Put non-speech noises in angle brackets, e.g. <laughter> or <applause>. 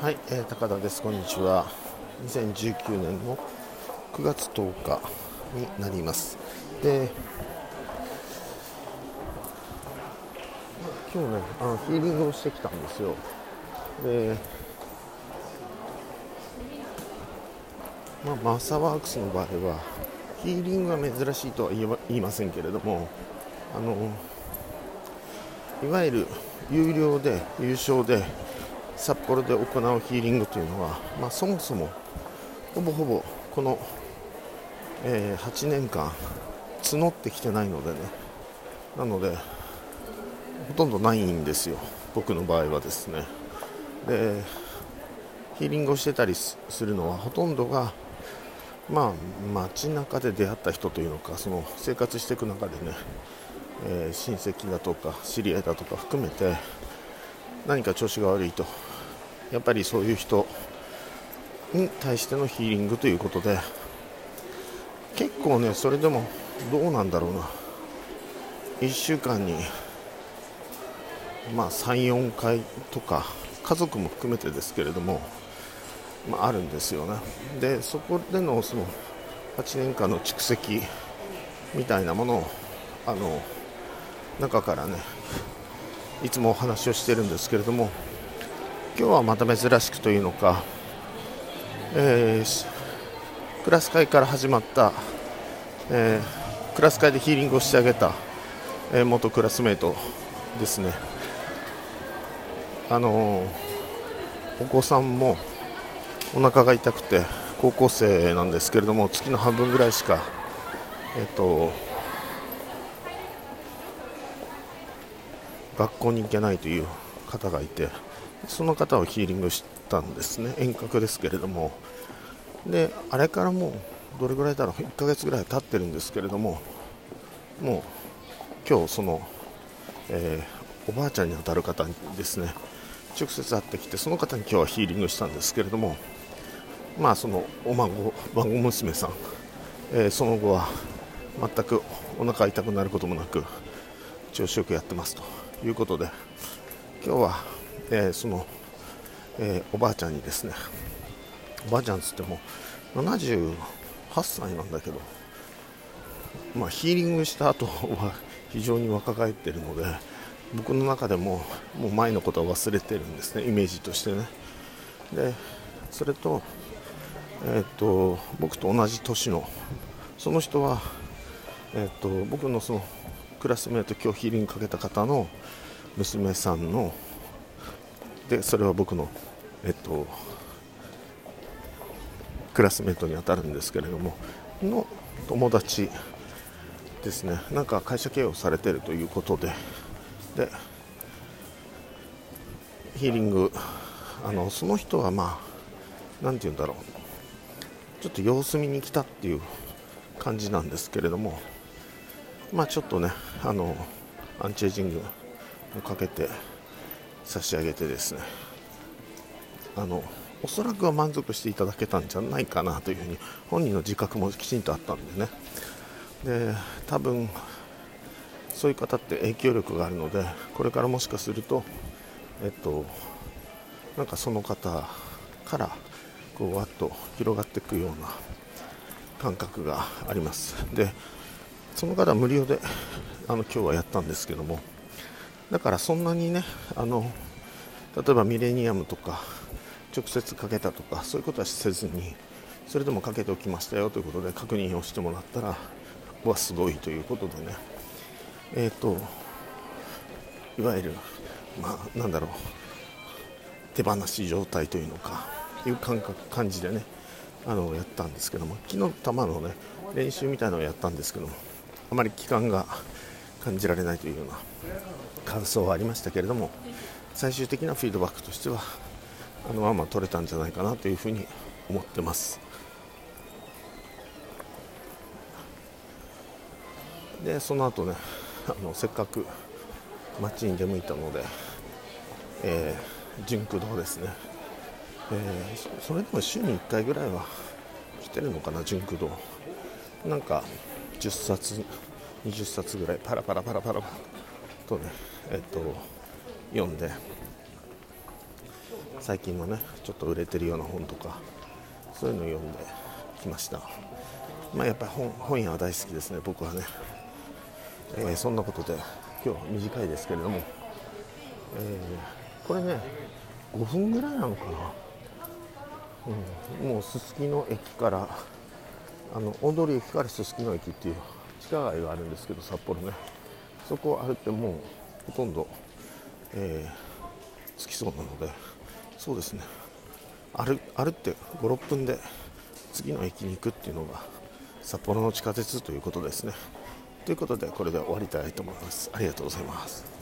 はい、えー、高田です。こんにちは。2019年の9月10日になります。で、今日ね、あのヒーリングをしてきたんですよ。で、まあ、マサワークスの場合は、ヒーリングは珍しいとは言言いませんけれども、あの、いわゆる有料で優勝で札幌で行うヒーリングというのは、まあ、そもそもほぼほぼこの、えー8年間募ってきてないのでね。なのでほとんどないんですよ。僕の場合はですね。でヒーリングをしてたりするのはほとんどがまあ街中で出会った人というのかその生活していく中でね、えー親戚だとか知り合いだとか含めて何か調子が悪いと。やっぱりそういう人に対してのヒーリングということで。結構ねそれでもどうなんだろうな。1週間にまあ34回とか家族も含めてですけれども、まあ、あるんですよね。でそこでのその8年間の蓄積みたいなものをあの中からねいつもお話をしているんですけれども今日はまた珍しくというのか、えークラス会から始まった、えークラス会でヒーリングをしてあげた、えー元クラスメートですね。あのお子さんもお腹が痛くて高校生なんですけれども月の半分ぐらいしかえっ、と学校に行けないという方がいてその方をヒーリングしたんですね。遠隔ですけれども。であれからもうどれぐらいだろう。1ヶ月ぐらい経ってるんですけれどももう今日その、えーおばあちゃんにあたる方にですね。直接会ってきてその方に今日はヒーリングしたんですけれどもまあそのお孫孫娘さん、えーその後は全くお腹痛くなることもなく調子よくやってますと。いうことで今日は、えーその、えーおばあちゃんにですねおばあちゃんつっても78歳なんだけど、まあ、ヒーリングした後 <laughs> は非常に若返っているので僕の中でももう前のことは忘れてるんですねイメージとしてね。でそれと,、えー、と僕と同じ年のその人は、えー、と僕のそのクラスメート今日ヒーリングかけた方の娘さんのでそれは僕のえっとクラスメートに当たるんですけれどもの友達ですね。なんか会社経営をされているということででヒーリングあのその人はまあ何て言うんだろう。ちょっと様子見に来たっていう感じなんですけれどもまあちょっとねあのアンチエイジングをかけて差し上げてですね。あのおそらくは満足していただけたんじゃないかなというふうに本人の自覚もきちんとあったんでね。で多分そういう方って影響力があるのでこれからもしかするとえっとなんかその方からこうわっと広がっていくような感覚があります。でその方無料であの今日はやったんですけども。だからそんなにねあの例えばミレニアムとか直接かけたとかそういうことはせずにそれでもかけておきましたよということで確認をしてもらったらはすごいということでね。えっ、といわゆるまあなんだろう手放し状態というのかいう感覚感じでねあのやったんですけども。昨日球のね練習みたいなのをやったんですけども。あまり期間が感じられないというような感想はありましたけれども最終的なフィードバックとしてはあのまま取れたんじゃないかなというふうに思ってます。でその後ねあのせっかく街に出向いたので、えー、純駆動ですね、えーそれでも週に1回ぐらいは来てるのかな純駆動なんか10冊20冊ぐらいパラパラパラパラとねえっと読んで最近のねちょっと売れてるような本とかそういうのを読んできました。まあやっぱり本本屋は大好きですね僕はね、えー、そんなことで今日短いですけれども、えー、これね5分ぐらいなのかな、うん、もうすすきの駅からあの大通駅からすすきの駅っていう地下街があるんですけど札幌ね。そこを歩いてもうほとんど、えー、着きそうなのでそうですね。歩歩って56分で次の駅に行くっていうのが札幌の地下鉄ということですね。ということでこれで終わりたいと思います。ありがとうございます。